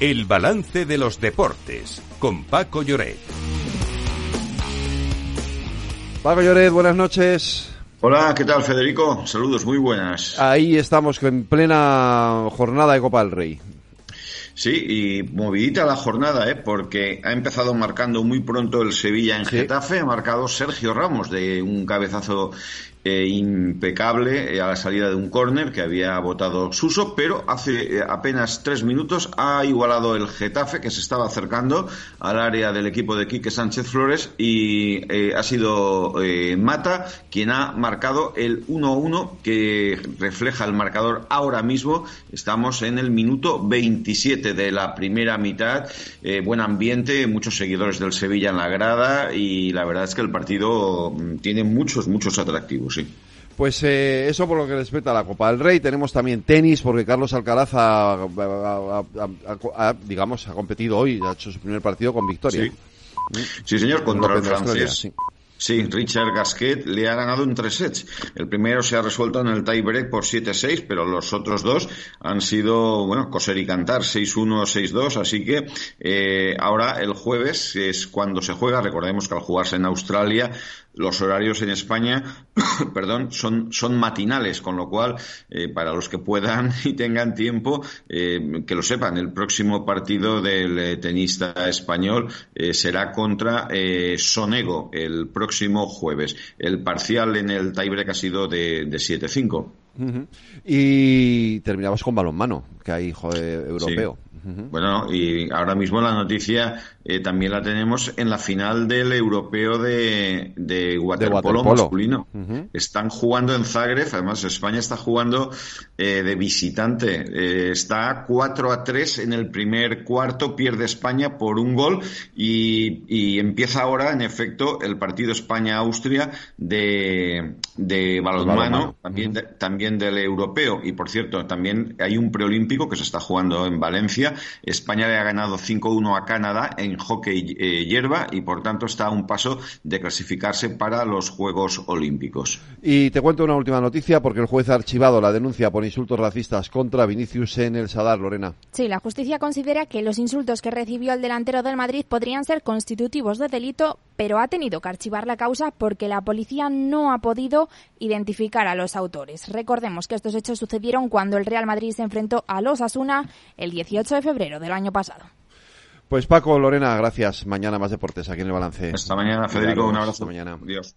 El balance de los deportes con Paco Lloret. Paco Lloret, buenas noches. Hola, ¿qué tal Federico? Saludos, muy buenas. Ahí estamos en plena jornada de Copa del Rey. Sí, y movidita la jornada, ¿eh? porque ha empezado marcando muy pronto el Sevilla en Getafe, ha marcado Sergio Ramos de un cabezazo eh, impecable eh, a la salida de un córner que había votado Suso, pero hace eh, apenas tres minutos ha igualado el Getafe que se estaba acercando al área del equipo de Quique Sánchez Flores y ha sido Mata quien ha marcado el 1-1 que refleja el marcador ahora mismo. Estamos en el minuto 27 de la primera mitad. buen ambiente, muchos seguidores del Sevilla en la grada y la verdad es que el partido mm, tiene muchos, muchos atractivos sí. Pues eh, eso por lo que respecta a la Copa del Rey. Tenemos también tenis, porque Carlos Alcaraz ha, digamos, ha competido hoy, ha hecho su primer partido con victoria. Sí, señor, contra el francés. Sí. Richard Gasquet le ha ganado en tres sets. El primero se ha resuelto en el tiebreak por 7-6, pero los otros dos han sido, bueno, coser y cantar, 6-1, 6-2. Así que eh, ahora el jueves es cuando se juega. Recordemos que al jugarse en Australia los horarios en España, perdón, son, son matinales, con lo cual, eh, para los que puedan y tengan tiempo, eh, que lo sepan, el próximo partido del eh, tenista español será contra Sonego el próximo jueves. El parcial en el tiebreak ha sido de, de 7-5. Y terminamos con balonmano, que hay joder, europeo. Bueno, y ahora mismo la noticia eh, también la tenemos en la final del europeo de, de waterpolo, masculino. Están jugando en Zagreb, además España está jugando eh, de visitante. Eh, está 4 a 3 en el primer cuarto, pierde España por un gol y, empieza ahora, en efecto, el partido España-Austria de, de balonmano, también, también del europeo. Y por cierto, también hay un preolímpico que se está jugando en Valencia España le ha ganado 5-1 a Canadá en hockey eh, hierba y por tanto está a un paso de clasificarse para los Juegos Olímpicos. Y te cuento una última noticia porque el juez ha archivado la denuncia por insultos racistas contra Vinicius en el Sadar, Lorena. Sí, la justicia considera que los insultos que recibió el delantero del Madrid podrían ser constitutivos de delito, pero ha tenido que archivar la causa porque la policía no ha podido identificar a los autores. Recordemos que estos hechos sucedieron cuando el Real Madrid se enfrentó a los Asuna el 18 de febrero del año pasado. Pues Paco, Lorena, gracias. Mañana más deportes aquí en el balance. Hasta mañana, Federico. Un abrazo. Hasta mañana. Adiós.